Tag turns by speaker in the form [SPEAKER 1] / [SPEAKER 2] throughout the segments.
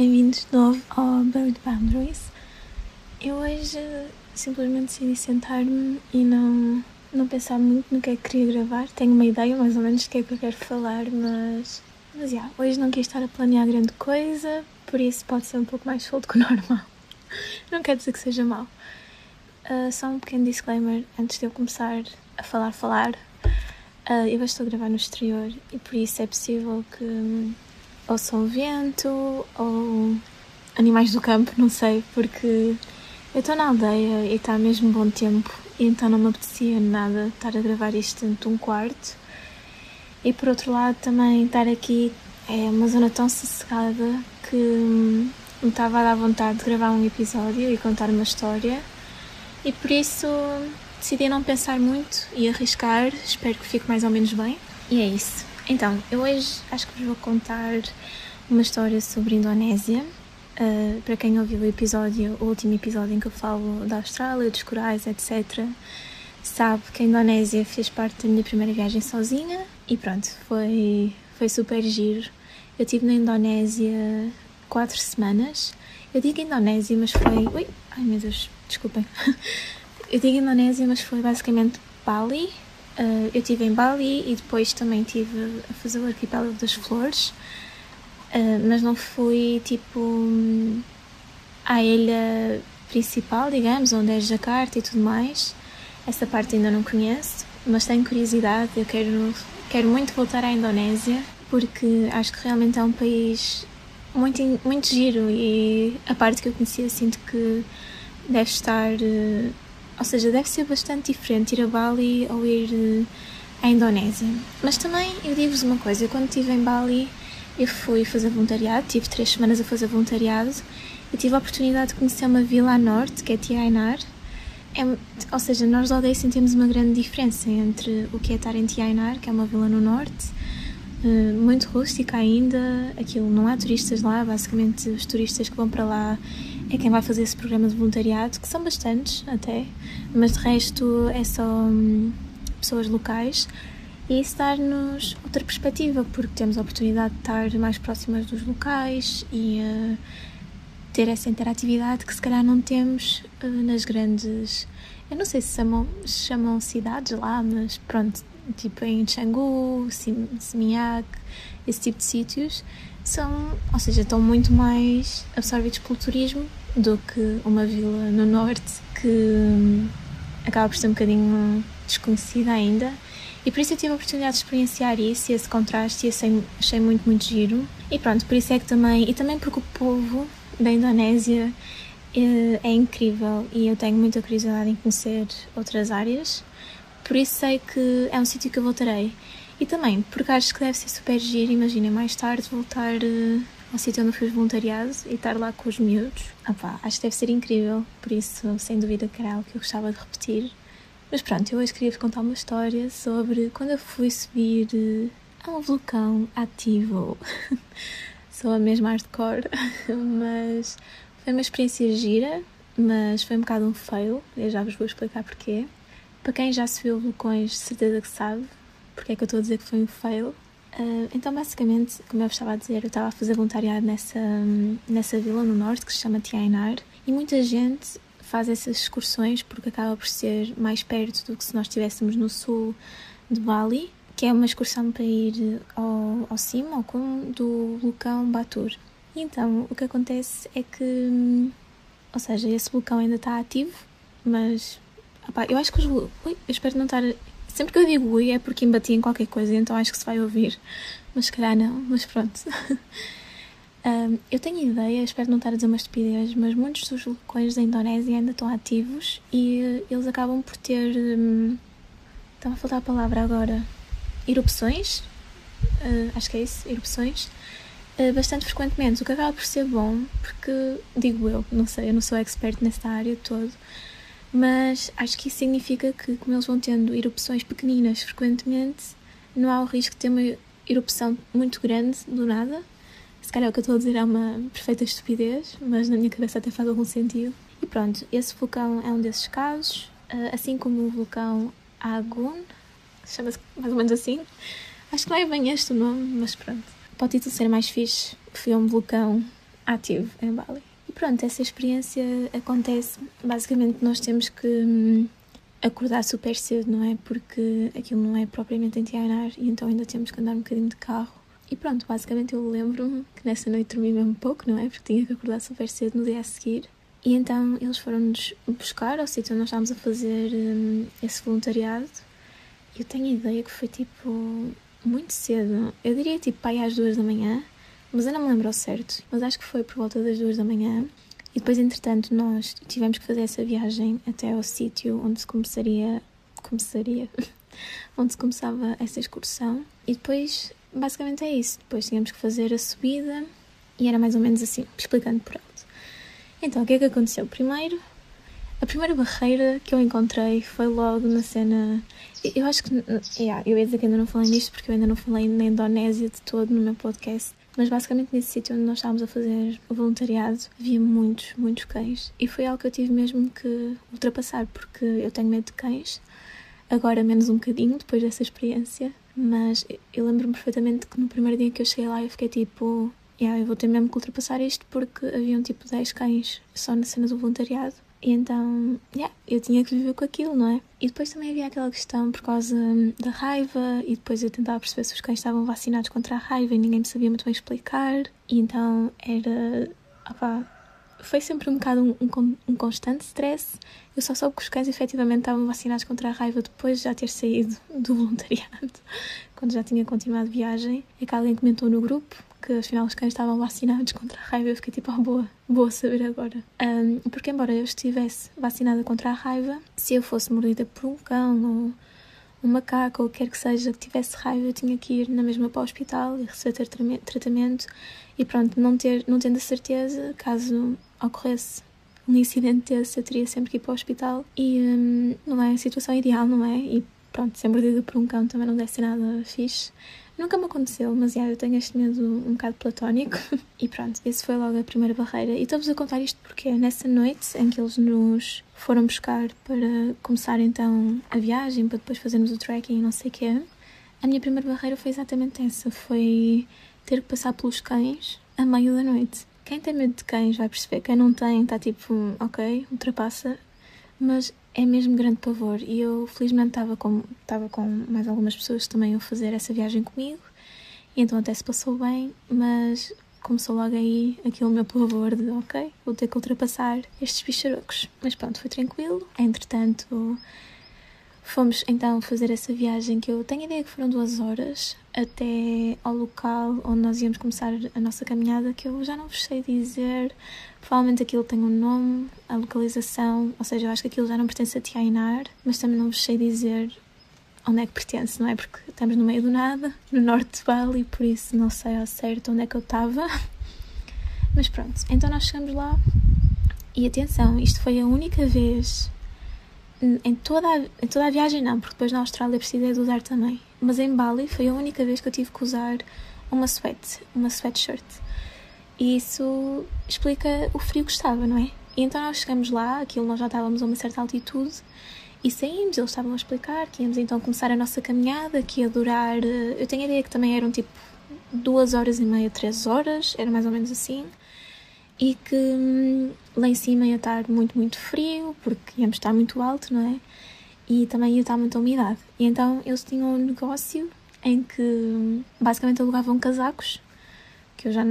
[SPEAKER 1] bem-vindos de novo ao Buried Boundaries. Eu hoje simplesmente decidi sentar-me e não, não pensar muito no que é que queria gravar. Tenho uma ideia mais ou menos do que é que eu quero falar, mas, mas yeah, hoje não quis estar a planear grande coisa, por isso pode ser um pouco mais solto que o normal. Não quer dizer que seja mal. Uh, só um pequeno disclaimer antes de eu começar a falar, falar. Uh, eu estou a gravar no exterior e por isso é possível que hum, ouçam vento ou animais do campo, não sei, porque eu estou na aldeia e está mesmo bom tempo e então não me apetecia nada estar a gravar isto dentro de um quarto. E por outro lado também estar aqui é uma zona tão sossegada que hum, me estava a dar vontade de gravar um episódio e contar uma história e por isso decidi não pensar muito e arriscar, espero que fique mais ou menos bem. E é isso. Então, eu hoje acho que vos vou contar uma história sobre a Indonésia. Uh, para quem ouviu o episódio, o último episódio em que eu falo da Austrália, dos corais, etc., sabe que a Indonésia fez parte da minha primeira viagem sozinha e pronto, foi, foi super giro. Eu estive na Indonésia quatro semanas. Eu digo Indonésia, mas foi. Ui, ai meu Deus, desculpem. Eu digo Indonésia, mas foi basicamente Bali. Uh, eu estive em Bali e depois também estive a fazer o arquipélago das flores, uh, mas não fui tipo à ilha principal, digamos, onde é Jakarta e tudo mais. Essa parte ainda não conheço, mas tenho curiosidade. Eu quero, quero muito voltar à Indonésia porque acho que realmente é um país muito, muito giro e a parte que eu conhecia sinto que deve estar. Ou seja, deve ser bastante diferente ir a Bali ou ir uh, à Indonésia. Mas também eu digo-vos uma coisa: eu quando estive em Bali, eu fui fazer voluntariado, tive três semanas a fazer voluntariado e tive a oportunidade de conhecer uma vila a norte, que é Tiainar. É, ou seja, nós da aldeia sentimos uma grande diferença entre o que é estar em Tiainar, que é uma vila no norte, uh, muito rústica ainda, aquilo não há turistas lá, basicamente os turistas que vão para lá é quem vai fazer esse programa de voluntariado, que são bastantes até, mas de resto é só hum, pessoas locais. E isso dá-nos outra perspectiva, porque temos a oportunidade de estar mais próximas dos locais e uh, ter essa interatividade que se calhar não temos uh, nas grandes. Eu não sei se chamam, chamam cidades lá, mas pronto, tipo em Canggu, Seminyak, esse tipo de sítios, são, ou seja, estão muito mais absorvidos pelo turismo do que uma vila no norte que hum, acaba por ser um bocadinho desconhecida ainda. E por isso eu tive a oportunidade de experienciar isso e esse contraste e achei, achei muito, muito giro. E pronto, por isso é que também, e também porque o povo da Indonésia é, é incrível e eu tenho muita curiosidade em conhecer outras áreas. Por isso sei que é um sítio que eu voltarei. E também porque acho que deve ser super giro, imagina mais tarde voltar ao sítio onde fiz voluntariado e estar lá com os miúdos. Ah acho que deve ser incrível, por isso, sem dúvida, que era algo que eu gostava de repetir. Mas pronto, eu hoje queria-vos contar uma história sobre quando eu fui subir uh, a um vulcão ativo. Sou a mesma hardcore, mas foi uma experiência gira, mas foi um bocado um fail, eu já vos vou explicar porquê. Para quem já subiu vulcões, certeza que sabe porque é que eu estou a dizer que foi um fail. Uh, então, basicamente, como eu estava a dizer, eu estava a fazer voluntariado nessa, nessa vila no norte que se chama Tiainar e muita gente faz essas excursões porque acaba por ser mais perto do que se nós estivéssemos no sul de Bali, que é uma excursão para ir ao, ao cimo, ao cume do vulcão Batur. E então, o que acontece é que, ou seja, esse vulcão ainda está ativo, mas eu acho que os. Ui, eu espero não estar Sempre que eu digo ui é porque embati em qualquer coisa, então acho que se vai ouvir. Mas se calhar não, mas pronto. um, eu tenho ideia, espero não estar a dizer uma estupidez, mas muitos dos vulcões da Indonésia ainda estão ativos e uh, eles acabam por ter. Um, estava a faltar a palavra agora. Erupções? Uh, acho que é isso, erupções. Uh, bastante frequentemente, o que acaba por ser bom, porque, digo eu, não sei, eu não sou expert nesta área toda mas acho que isso significa que, como eles vão tendo erupções pequeninas frequentemente, não há o risco de ter uma erupção muito grande do nada. Se calhar o que eu estou a dizer é uma perfeita estupidez, mas na minha cabeça até faz algum sentido. E pronto, esse vulcão é um desses casos, eh, assim como o vulcão Agun, chama-se mais ou menos assim. Acho que não é bem este o nome, mas pronto. Para o título ser mais fixe, foi um vulcão ativo em Bali. Pronto, essa experiência acontece. Basicamente, nós temos que hum, acordar super cedo, não é? Porque aquilo não é propriamente em Tianar e então ainda temos que andar um bocadinho de carro. E pronto, basicamente eu lembro-me que nessa noite dormi mesmo pouco, não é? Porque tinha que acordar super cedo no dia a seguir. E então eles foram-nos buscar ao sítio onde nós estávamos a fazer hum, esse voluntariado. Eu tenho a ideia que foi tipo muito cedo. Eu diria tipo pai às duas da manhã, mas eu não me lembro ao certo. Mas acho que foi por volta das duas da manhã. E depois, entretanto, nós tivemos que fazer essa viagem até ao sítio onde se começaria. Começaria. onde se começava essa excursão. E depois, basicamente é isso. Depois tínhamos que fazer a subida e era mais ou menos assim, explicando por alto. Então, o que é que aconteceu? Primeiro, a primeira barreira que eu encontrei foi logo na cena. Eu acho que. Yeah, eu ia dizer que ainda não falei nisto porque eu ainda não falei na Indonésia de todo no meu podcast. Mas basicamente nesse sítio onde nós estávamos a fazer o voluntariado havia muitos, muitos cães. E foi algo que eu tive mesmo que ultrapassar porque eu tenho medo de cães. Agora menos um bocadinho depois dessa experiência. Mas eu lembro-me perfeitamente que no primeiro dia que eu cheguei lá eu fiquei tipo yeah, eu vou ter mesmo que ultrapassar isto porque havia um tipo 10 cães só na cena do voluntariado. E então, yeah, eu tinha que viver com aquilo, não é? E depois também havia aquela questão por causa da raiva, e depois eu tentava perceber se os cães estavam vacinados contra a raiva e ninguém me sabia muito bem explicar. E então era. Opa, foi sempre um bocado um, um, um, constante stress. Eu só soube que os cães efetivamente estavam vacinados contra a raiva depois de já ter saído do voluntariado, quando já tinha continuado viagem. É que alguém comentou no grupo que afinal os cães estavam vacinados contra a raiva. Eu fiquei tipo, oh, boa, boa saber agora. Um, porque, embora eu estivesse vacinada contra a raiva, se eu fosse mordida por um cão ou um macaco ou o que quer que seja que tivesse raiva, eu tinha que ir na mesma para o hospital e receber tratamento e pronto, não, ter, não tendo a certeza, caso ocorresse um incidente desse, eu teria sempre que ir para o hospital e um, não é a situação ideal, não é? E pronto, ser mordida por um cão também não deve ser nada fixe. Nunca me aconteceu, mas já, eu tenho este medo um bocado platónico. e pronto, esse foi logo a primeira barreira. E estou-vos a contar isto porque nessa noite em que eles nos foram buscar para começar então a viagem, para depois fazermos o trekking e não sei o quê, a minha primeira barreira foi exatamente essa. Foi ter que passar pelos cães a meio da noite. Quem tem medo de cães vai perceber. Quem não tem está tipo, ok, ultrapassa. Mas é mesmo grande pavor. E eu, felizmente, estava com, estava com mais algumas pessoas também iam fazer essa viagem comigo, e então até se passou bem, mas começou logo aí aquele meu pavor de, ok, vou ter que ultrapassar estes bicharocos. Mas pronto, foi tranquilo. Entretanto, fomos então fazer essa viagem que eu tenho a ideia que foram duas horas até ao local onde nós íamos começar a nossa caminhada, que eu já não vos sei dizer. Provavelmente aquilo tem um nome, a localização, ou seja, eu acho que aquilo já não pertence a Tiainar, mas também não vos sei dizer onde é que pertence, não é? Porque estamos no meio do nada, no norte de Bali, por isso não sei ao certo onde é que eu estava. Mas pronto, então nós chegamos lá e atenção, isto foi a única vez em toda, a, em toda a viagem não, porque depois na Austrália precisei de usar também. Mas em Bali foi a única vez que eu tive que usar uma sweat, uma sweatshirt. E isso explica o frio que estava, não é? E então nós chegamos lá, aquilo nós já estávamos a uma certa altitude e saímos, eles estavam a explicar que íamos então começar a nossa caminhada, que ia durar, eh, eu tenho a ideia que também eram tipo duas horas e meia, três horas, era mais ou menos assim e que hum, lá em cima ia estar muito, muito frio, porque íamos estar muito alto, não é? E também ia estar muita umidade. E então eles tinham um negócio em que hum, basicamente alugavam casacos, que eu já,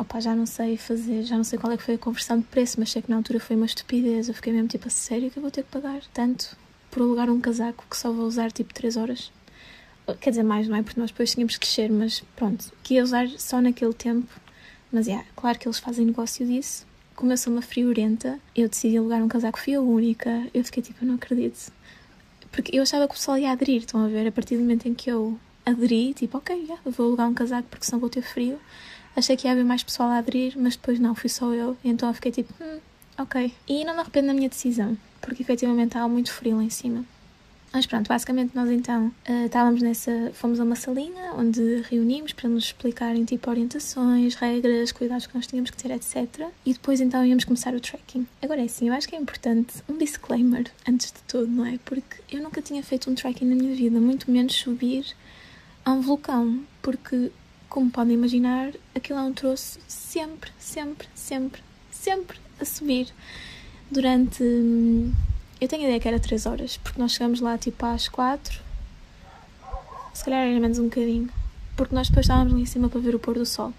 [SPEAKER 1] opa, já não sei fazer, já não sei qual é que foi a conversão de preço, mas sei que na altura foi uma estupidez. Eu fiquei mesmo tipo, a sério que eu vou ter que pagar tanto por alugar um casaco que só vou usar tipo 3 horas? Quer dizer, mais, não é? Porque nós depois tínhamos que crescer, mas pronto, que ia usar só naquele tempo mas é, yeah, claro que eles fazem negócio disso. Como eu sou uma friorenta, eu decidi alugar um casaco, fui a única. Eu fiquei tipo, eu não acredito. Porque eu achava que o pessoal ia aderir, estão a ver? A partir do momento em que eu aderi, tipo, ok, yeah, vou alugar um casaco porque senão vou ter frio. Achei que ia haver mais pessoal a aderir, mas depois não, fui só eu. Então eu fiquei tipo, hum, ok. E não me arrependo da minha decisão, porque efetivamente estava muito frio lá em cima. Mas pronto, basicamente nós então uh, estávamos nessa. Fomos a uma salinha onde reunimos para nos explicarem tipo orientações, regras, cuidados que nós tínhamos que ter, etc. E depois então íamos começar o trekking. Agora é assim, eu acho que é importante um disclaimer antes de tudo, não é? Porque eu nunca tinha feito um trekking na minha vida, muito menos subir a um vulcão, porque como podem imaginar, aquilo é um troço sempre, sempre, sempre, sempre a subir durante. Eu tenho a ideia que era 3 horas, porque nós chegamos lá tipo às 4, se calhar era menos um bocadinho, porque nós depois estávamos lá em cima para ver o pôr do sol.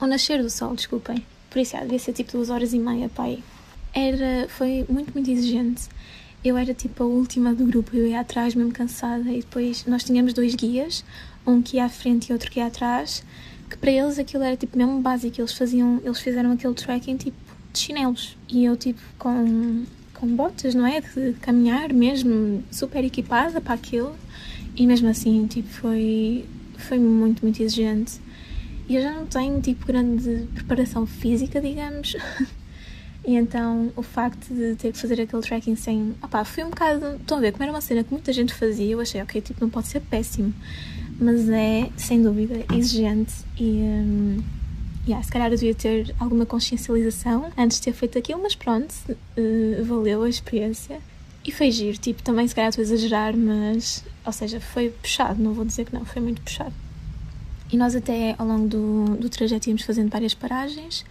[SPEAKER 1] Ou nascer do sol, desculpem. Por isso, já, devia ser tipo 2 horas e meia aí. Era, foi muito, muito exigente. Eu era tipo a última do grupo, eu ia atrás mesmo cansada e depois nós tínhamos dois guias, um que ia à frente e outro que ia atrás, que para eles aquilo era tipo mesmo básico, eles faziam, eles fizeram aquele trekking tipo de chinelos e eu tipo com, com botas, não é? De caminhar mesmo, super equipada para aquilo e mesmo assim tipo foi, foi muito, muito exigente. E eu já não tenho tipo grande preparação física, digamos. E então o facto de ter que fazer aquele tracking sem. Opá, foi um bocado. Estão a ver, como era uma cena que muita gente fazia, eu achei, ok, tipo, não pode ser péssimo. Mas é, sem dúvida, exigente e. Um, yeah, se calhar eu devia ter alguma consciencialização antes de ter feito aquilo, mas pronto, uh, valeu a experiência. E foi giro, tipo, também se calhar estou a exagerar, mas. Ou seja, foi puxado, não vou dizer que não, foi muito puxado. E nós até ao longo do, do trajeto íamos fazendo várias paragens,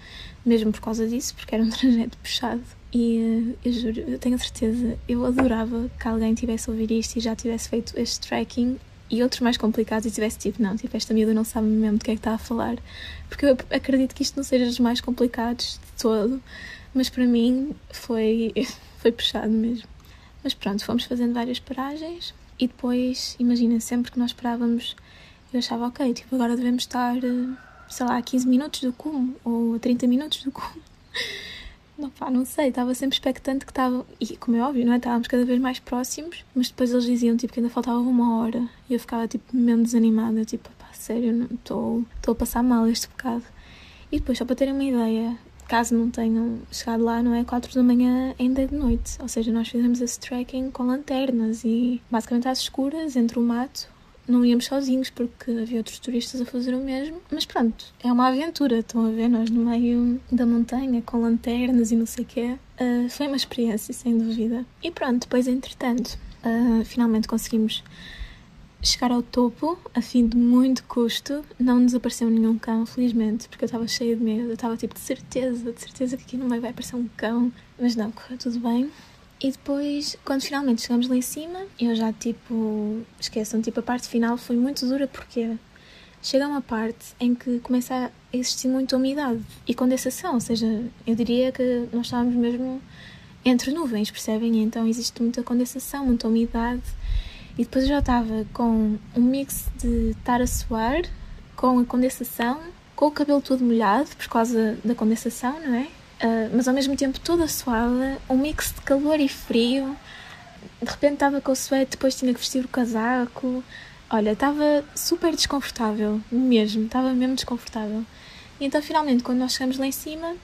[SPEAKER 1] mesmo por causa disso, porque era um trajeto puxado. E eu juro, eu tenho certeza, eu adorava que alguém tivesse ouvido isto e já tivesse feito este tracking e outros mais complicados e tivesse tipo, não, tipo, esta miúda não sabe mesmo do que é que está a falar. Porque eu acredito que isto não seja dos mais complicados de todo, mas para mim foi, foi puxado mesmo. Mas pronto, fomos fazendo várias paragens e depois, imagina, sempre que nós esperávamos, eu achava, ok, tipo, agora devemos estar sei lá, a 15 minutos do cume ou a 30 minutos do cume. Não, pá, não sei, estava sempre expectante que estava. E como é óbvio, não é? Estávamos cada vez mais próximos, mas depois eles diziam tipo, que ainda faltava uma hora e eu ficava tipo mesmo desanimada, tipo, pá, sério, estou a passar mal este bocado. E depois, só para terem uma ideia, caso não tenham chegado lá, não é? 4 da manhã ainda é de noite, ou seja, nós fizemos esse trekking com lanternas e basicamente às escuras, entre o mato, não íamos sozinhos porque havia outros turistas a fazer o mesmo. Mas pronto, é uma aventura, estão a ver? Nós no meio da montanha com lanternas e não sei o quê. Uh, foi uma experiência, sem dúvida. E pronto, depois, entretanto, uh, finalmente conseguimos chegar ao topo a fim de muito custo. Não nos apareceu nenhum cão, felizmente, porque eu estava cheia de medo. Eu estava tipo de certeza, de certeza que aqui no meio vai aparecer um cão. Mas não, correu tudo bem. E depois, quando finalmente chegamos lá em cima, eu já tipo. Esqueçam, tipo, a parte final foi muito dura porque chega uma parte em que começa a existir muita umidade e condensação, ou seja, eu diria que nós estávamos mesmo entre nuvens, percebem? Então existe muita condensação, muita umidade. E depois eu já estava com um mix de estar a suar, com a condensação, com o cabelo todo molhado por causa da condensação, não é? Uh, mas ao mesmo tempo toda suada, um mix de calor e frio. De repente estava com o suéte, depois tinha que vestir o casaco. Olha, estava super desconfortável, mesmo, estava mesmo desconfortável. E então, finalmente, quando nós chegamos lá em cima,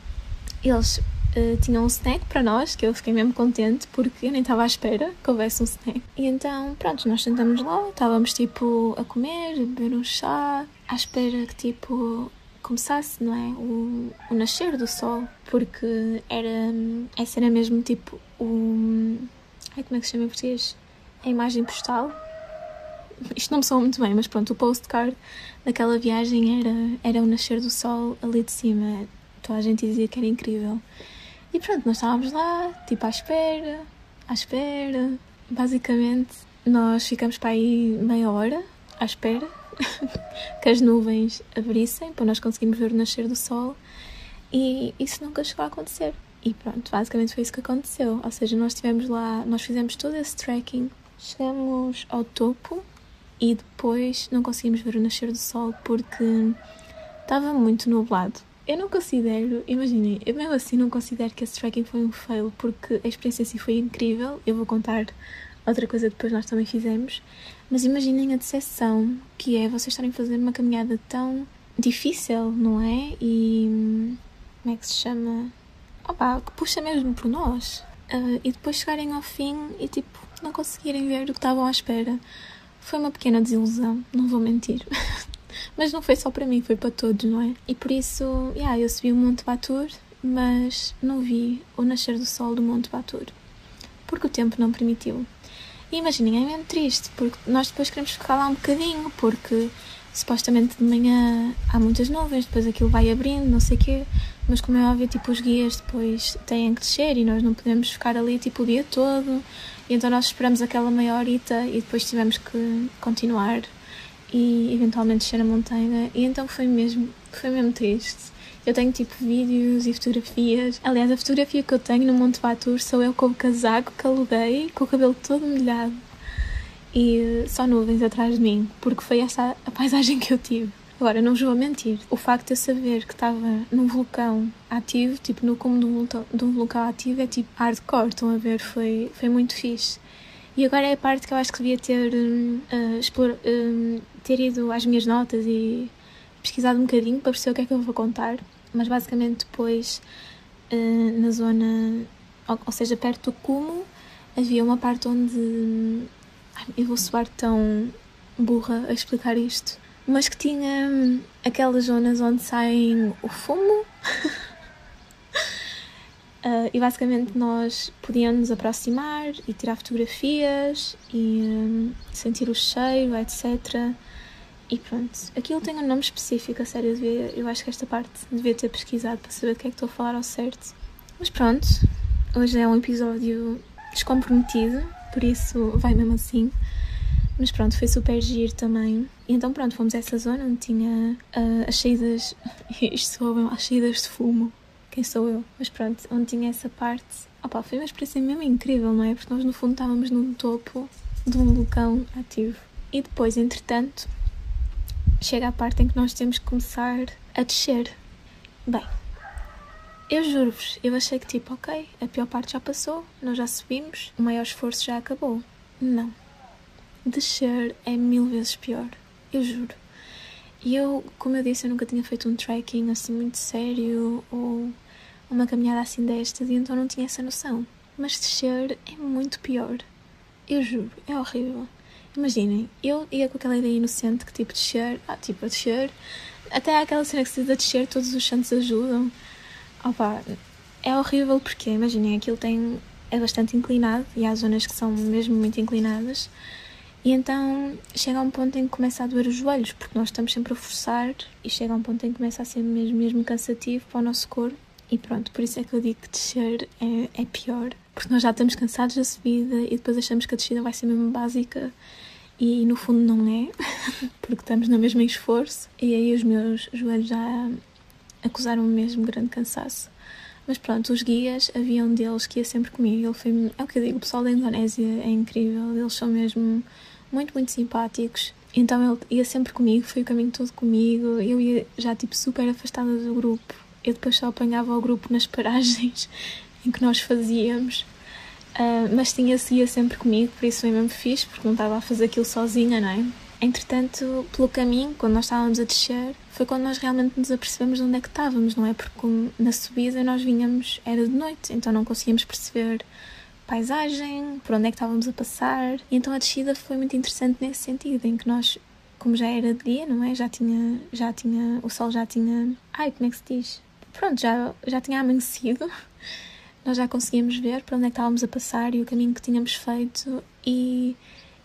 [SPEAKER 1] eles uh, tinham um snack para nós, que eu fiquei mesmo contente, porque eu nem estava à espera que houvesse um snack. E então, pronto, nós sentamos lá, estávamos tipo a comer, a beber um chá, à espera que tipo começasse, não é? O, o nascer do sol, porque era, essa era mesmo tipo o. Ai, como é que se chama em português? A imagem postal. Isto não me soa muito bem, mas pronto, o postcard daquela viagem era, era o nascer do sol ali de cima. Toda a gente dizia que era incrível. E pronto, nós estávamos lá, tipo à espera, à espera. Basicamente, nós ficamos para aí meia hora à espera que as nuvens abrissem para nós conseguirmos ver o nascer do sol e isso nunca chegou a acontecer. E pronto, basicamente foi isso que aconteceu. Ou seja, nós estivemos lá, nós fizemos todo esse trekking, chegamos ao topo e depois não conseguimos ver o nascer do sol porque estava muito nublado. Eu não considero, imaginem, eu mesmo assim não considero que esse trekking foi um fail porque a experiência em si foi incrível. Eu vou contar outra coisa depois nós também fizemos, mas imaginem a decepção que é vocês estarem a fazer uma caminhada tão difícil, não é? E como é que se chama? Opa, que puxa mesmo por nós. Uh, e depois chegarem ao fim e tipo não conseguirem ver o que estavam à espera. Foi uma pequena desilusão, não vou mentir. mas não foi só para mim, foi para todos, não é? E por isso, yeah, eu subi o Monte Batur, mas não vi o nascer do sol do Monte Batur, porque o tempo não permitiu. E imaginem, é mesmo triste, porque nós depois queremos ficar lá um bocadinho, porque supostamente de manhã há muitas nuvens, depois aquilo vai abrindo, não sei o quê, mas como é óbvio, tipo, os guias depois têm que descer e nós não podemos ficar ali, tipo, o dia todo, e então nós esperamos aquela meia horita e depois tivemos que continuar e eventualmente descer a montanha, e então foi mesmo, foi mesmo triste. Eu tenho tipo vídeos e fotografias. Aliás, a fotografia que eu tenho no Monte Batur sou eu com o casaco que aluguei, com o cabelo todo molhado e só nuvens atrás de mim, porque foi essa a paisagem que eu tive. Agora, não vos vou mentir, o facto de eu saber que estava num vulcão ativo, tipo no cume de um vulcão, de um vulcão ativo, é tipo hardcore, estão a ver? Foi, foi muito fixe. E agora é a parte que eu acho que devia ter, uh, explore, uh, ter ido às minhas notas e pesquisado um bocadinho para perceber o que é que eu vou contar. Mas basicamente depois, uh, na zona, ou, ou seja, perto do cume, havia uma parte onde eu vou soar tão burra a explicar isto, mas que tinha hum, aquelas zonas onde saem o fumo. uh, e basicamente nós podíamos nos aproximar e tirar fotografias e um, sentir o cheiro, etc. E pronto, aquilo tem um nome específico, a sério, eu, devia, eu acho que esta parte devia ter pesquisado para saber do que é que estou a falar ao certo. Mas pronto, hoje é um episódio descomprometido, por isso vai mesmo assim. Mas pronto, foi super giro também. E então pronto, fomos a essa zona onde tinha uh, as saídas, isto soa as saídas de fumo. Quem sou eu? Mas pronto, onde tinha essa parte. Opa, foi uma experiência mesmo incrível, não é? Porque nós no fundo estávamos no topo de um vulcão ativo. E depois, entretanto, chega a parte em que nós temos que começar a descer. Bem, eu juro-vos, eu achei que tipo, ok, a pior parte já passou, nós já subimos, o maior esforço já acabou. Não. Descer é mil vezes pior, eu juro. E eu, como eu disse, eu nunca tinha feito um trekking assim muito sério ou uma caminhada assim destas e então não tinha essa noção. Mas descer é muito pior. Eu juro, é horrível. Imaginem, eu ia com aquela ideia inocente que tipo descer, ah, tipo a descer, até há aquela cena que se diz a descer, todos os santos ajudam. Opa, é horrível porque, imaginem, aquilo tem, é bastante inclinado e há zonas que são mesmo muito inclinadas. E então chega a um ponto em que começa a doer os joelhos, porque nós estamos sempre a forçar e chega a um ponto em que começa a ser mesmo, mesmo cansativo para o nosso corpo. E pronto, por isso é que eu digo que descer é, é pior, porque nós já estamos cansados da subida e depois achamos que a descida vai ser mesmo básica e no fundo não é, porque estamos no mesmo esforço. E aí os meus joelhos já acusaram mesmo grande cansaço. Mas pronto, os guias, havia um deles que ia sempre comigo. Ele foi, é o que eu digo, o pessoal da Indonésia é incrível, eles são mesmo muito, muito simpáticos. Então ele ia sempre comigo, foi o caminho todo comigo. Eu ia já tipo super afastada do grupo. Eu depois só apanhava o grupo nas paragens em que nós fazíamos. Uh, mas tinha seguia sempre comigo, por isso foi mesmo fixe, porque não estava a fazer aquilo sozinha, não é? Entretanto, pelo caminho, quando nós estávamos a descer, foi quando nós realmente nos apercebemos de onde é que estávamos, não é? Porque na subida nós vinhamos, era de noite, então não conseguíamos perceber paisagem, por onde é que estávamos a passar. E então a descida foi muito interessante nesse sentido, em que nós, como já era de dia, não é? Já tinha, já tinha, o sol já tinha, ai, como é que se diz? Pronto, já, já tinha amanhecido. Nós já conseguíamos ver para onde é que estávamos a passar e o caminho que tínhamos feito e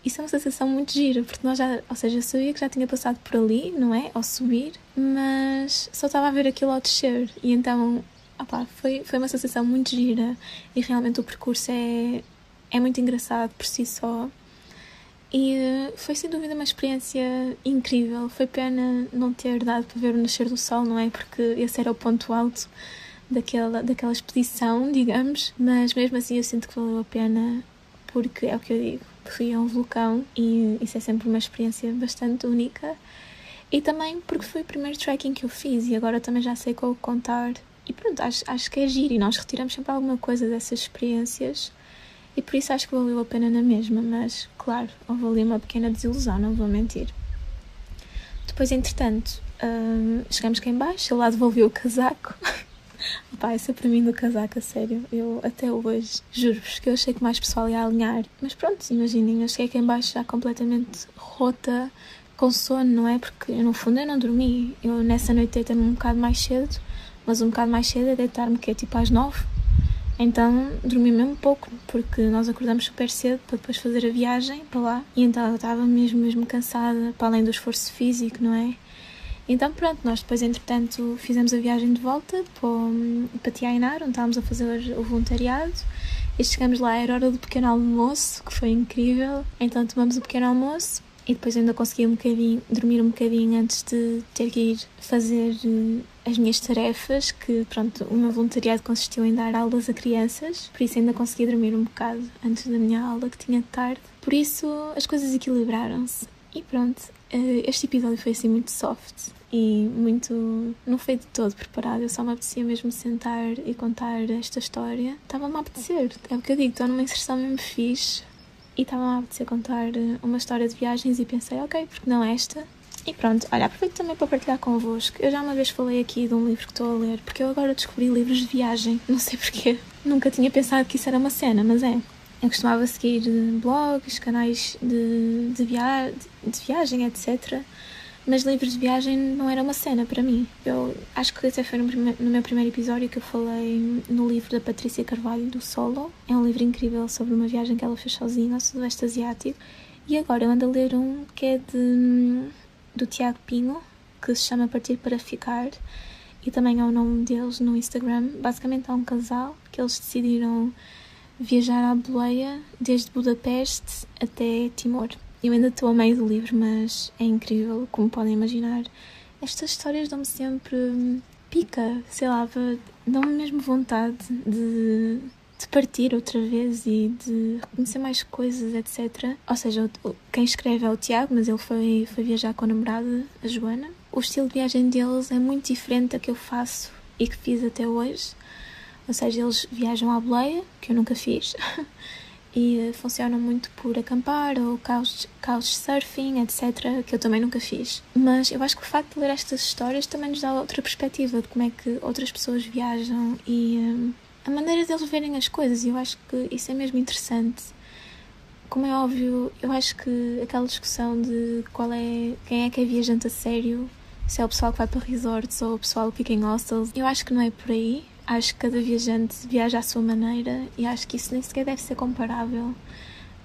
[SPEAKER 1] isso é uma sensação muito gira, porque nós já, ou seja, sabia que já tinha passado por ali, não é? Ao subir, mas só estava a ver aquilo ao descer. E então, opá, foi, foi uma sensação muito gira e realmente o percurso é, é muito engraçado por si só. E eh, foi sem dúvida uma experiência incrível. Foi pena não ter dado para ver o nascer do sol, não é? Porque esse era o ponto alto daquela, daquela expedição, digamos. Mas mesmo assim eu sinto que valeu a pena, porque é o que eu digo fui a um vulcão e isso é sempre uma experiência bastante única. E também porque foi o primeiro trekking que eu fiz e agora também já sei qual contar. E pronto, acho, acho que é giro e nós retiramos sempre alguma coisa dessas experiências e por isso acho que valeu a pena na mesma, mas claro, houve ali uma pequena desilusão, não vou mentir. Depois, entretanto, hum, chegamos cá em baixo, ele lá devolveu o casaco Pá, essa para mim do casaco, a sério. Eu até hoje juro-vos que eu achei que mais pessoal ia alinhar. Mas pronto, imaginem, eu cheguei aqui em baixo já completamente rota, com sono, não é? Porque no fundo eu não dormi. Eu nessa noite deitei-me um bocado mais cedo, mas um bocado mais cedo é deitar-me que é tipo às nove. Então dormi mesmo pouco, porque nós acordamos super cedo para depois fazer a viagem para lá. E então eu estava mesmo, mesmo cansada, para além do esforço físico, não é? Então pronto, nós depois entretanto fizemos a viagem de volta para, para Tiainar, onde estávamos a fazer o voluntariado. E chegamos lá, era hora do pequeno almoço, que foi incrível. Então tomamos o pequeno almoço e depois ainda consegui um bocadinho, dormir um bocadinho antes de ter que ir fazer eh, as minhas tarefas, que pronto, o meu voluntariado consistiu em dar aulas a crianças, por isso ainda consegui dormir um bocado antes da minha aula que tinha de tarde. Por isso as coisas equilibraram-se. E pronto, eh, este episódio foi assim muito soft e muito. não foi de todo preparado. Eu só me apetecia mesmo sentar e contar esta história. Estava-me a apetecer. É o que eu digo, estou numa inserção mesmo fixe e estava a apetecer contar eh, uma história de viagens e pensei, ok, porque não esta? E pronto, olha, aproveito também para partilhar convosco. Eu já uma vez falei aqui de um livro que estou a ler, porque eu agora descobri livros de viagem, não sei porquê. Nunca tinha pensado que isso era uma cena, mas é. Eu costumava seguir eh, blogs, canais de, de, via de viagem, etc mas livros de viagem não era uma cena para mim. Eu acho que até foi no, no, meu primeiro episódio que eu falei no livro da Patrícia Carvalho, do Solo. É um livro incrível sobre uma viagem que ela fez sozinha ao Sudoeste Asiático. E agora eu ando a ler um que é de, do Tiago Pinho, que se chama Partir para Ficar. E também é o nome deles no Instagram. Basicamente é um casal que eles decidiram viajar à boleia desde Budapeste até Timor. Eu ainda estou a meio do livro, mas é incrível, como podem imaginar. Estas histórias dão-me sempre hum, pica, sei lá, dão-me mesmo vontade de, de partir outra vez e de reconhecer mais coisas, etc. Ou seja, quem escreve é o Tiago, mas ele foi, foi viajar com a namorada, a Joana. O estilo de viagem deles é muito diferente da que eu faço e que fiz até hoje. Ou seja, eles viajam à boleia, que eu nunca fiz. e funcionam muito por acampar ou couchsurfing, etc., que eu também nunca fiz. Mas eu acho que o facto de ler estas histórias também nos dá outra perspectiva de como é que outras pessoas viajam e um, a maneira deles verem as coisas, e eu acho que isso é mesmo interessante. Como é óbvio, eu acho que aquela discussão de qual é quem é que é viajante a sério, se é o pessoal que vai para resorts ou o pessoal que fica em hostels, eu acho que não é por aí Acho que cada viajante viaja à sua maneira e acho que isso nem sequer deve ser comparável.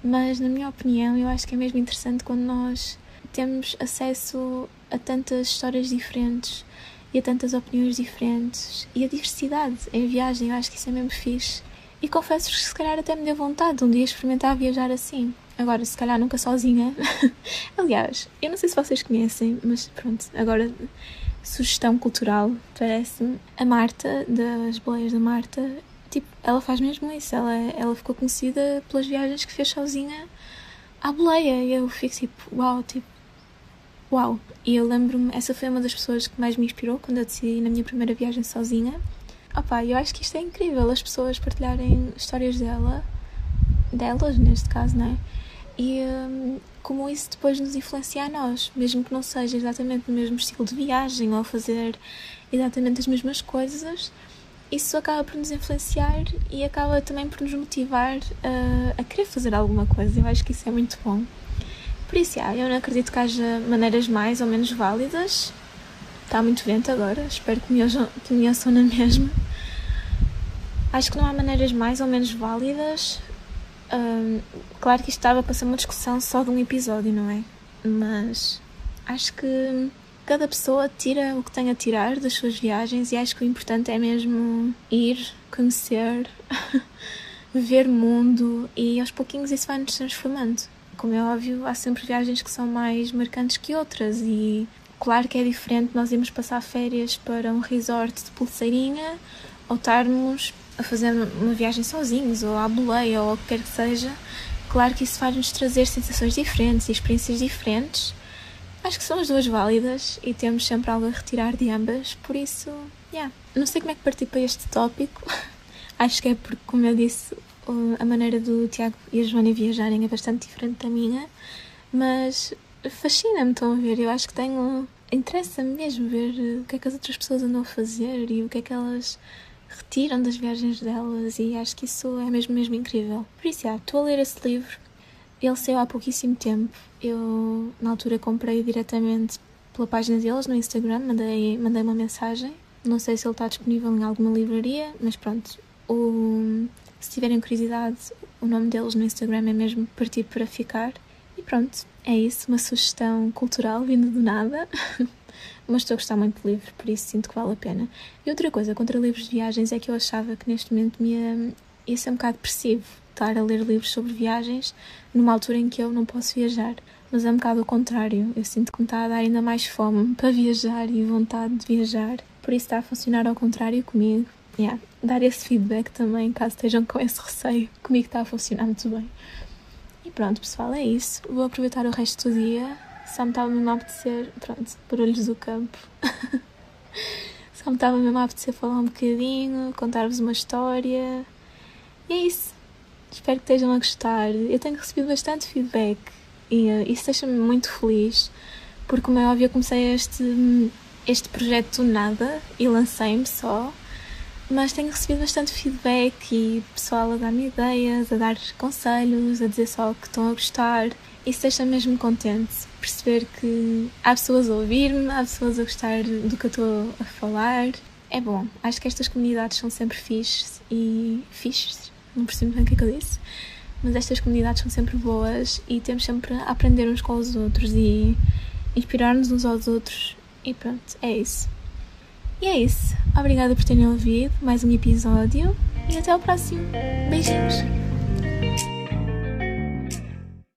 [SPEAKER 1] Mas, na minha opinião, eu acho que é mesmo interessante quando nós temos acesso a tantas histórias diferentes e a tantas opiniões diferentes e a diversidade em viagem. Eu acho que isso é mesmo fixe. E confesso-vos que se calhar até me deu vontade de um dia experimentar viajar assim. Agora, se calhar nunca sozinha. Aliás, eu não sei se vocês conhecem, mas pronto, agora sugestão cultural, parece-me. A Marta, das boleias da Marta, tipo, ela faz mesmo isso. Ela, ela ficou conhecida pelas viagens que fez sozinha à boleia. E eu fico tipo, uau, tipo, uau. E eu lembro-me, essa foi uma das pessoas que mais me inspirou quando eu decidi na minha primeira viagem sozinha. Opa, eu acho que isto é incrível, as pessoas partilharem histórias dela, delas neste caso, não é? E, hum, como isso depois nos influencia a nós, mesmo que não seja exatamente o mesmo estilo de viagem ou fazer exatamente as mesmas coisas, isso acaba por nos influenciar e acaba também por nos motivar a, a querer fazer alguma coisa. Eu acho que isso é muito bom. Por isso, ah, eu não acredito que haja maneiras mais ou menos válidas. Está muito vento agora, espero que me, ouçam, que me ouçam na mesma. Acho que não há maneiras mais ou menos válidas claro que isto estava para ser uma discussão só de um episódio, não é? Mas acho que cada pessoa tira o que tem a tirar das suas viagens e acho que o importante é mesmo ir, conhecer, ver mundo e aos pouquinhos isso vai nos transformando. Como é óbvio, há sempre viagens que são mais marcantes que outras e claro que é diferente nós irmos passar férias para um resort de pulseirinha ou estarmos a fazer uma viagem sozinhos, ou à boleia, ou o que quer que seja, claro que isso faz-nos trazer sensações diferentes e experiências diferentes. Acho que são as duas válidas e temos sempre algo a retirar de ambas, por isso, yeah. Não sei como é que parti para este tópico. Acho que é porque, como eu disse, a maneira do Tiago e a Joana viajarem é bastante diferente da minha, mas fascina-me, estão a ver? Eu acho que tenho. Interessa-me mesmo ver o que é que as outras pessoas andam a fazer e o que é que elas retiram das viagens delas e acho que isso é mesmo, mesmo incrível. Por isso, estou a ler esse livro. Ele saiu há pouquíssimo tempo. Eu, na altura, comprei diretamente pela página deles no Instagram, mandei, mandei uma mensagem. Não sei se ele está disponível em alguma livraria, mas pronto. O, se tiverem curiosidade, o nome deles no Instagram é mesmo Partir para Ficar. E pronto, é isso, uma sugestão cultural vindo do nada. Mas estou a gostar muito de livros, por isso sinto que vale a pena. E outra coisa contra livros de viagens é que eu achava que neste momento me ia, ia ser um bocado depressivo estar a ler livros sobre viagens numa altura em que eu não posso viajar. Mas é um bocado o contrário. Eu sinto que me está a dar ainda mais fome para viajar e vontade de viajar. Por isso está a funcionar ao contrário comigo. Yeah. Dar esse feedback também, caso estejam com esse receio. Comigo está a funcionar muito bem. Pronto, pessoal, é isso. Vou aproveitar o resto do dia. Só me estava mesmo a apetecer. Pronto, barulhos do campo. Só me estava mesmo a apetecer falar um bocadinho, contar-vos uma história. E é isso. Espero que estejam a gostar. Eu tenho recebido bastante feedback e uh, isso deixa-me muito feliz, porque, como é óbvio, eu comecei este, este projeto do nada e lancei-me só, mas tenho recebido bastante feedback e pessoal a dar-me ideias, a dar conselhos, a dizer só que estão a gostar. Isso deixa-me mesmo contente, perceber que há pessoas a ouvir-me, há pessoas a gostar do que eu estou a falar. É bom, acho que estas comunidades são sempre fixes e fixes não percebo bem o que é que eu disse, mas estas comunidades são sempre boas e temos sempre a aprender uns com os outros e inspirar-nos uns aos outros. E pronto, é isso. E é isso. Obrigada por terem ouvido mais um episódio e até o próximo. Beijinhos!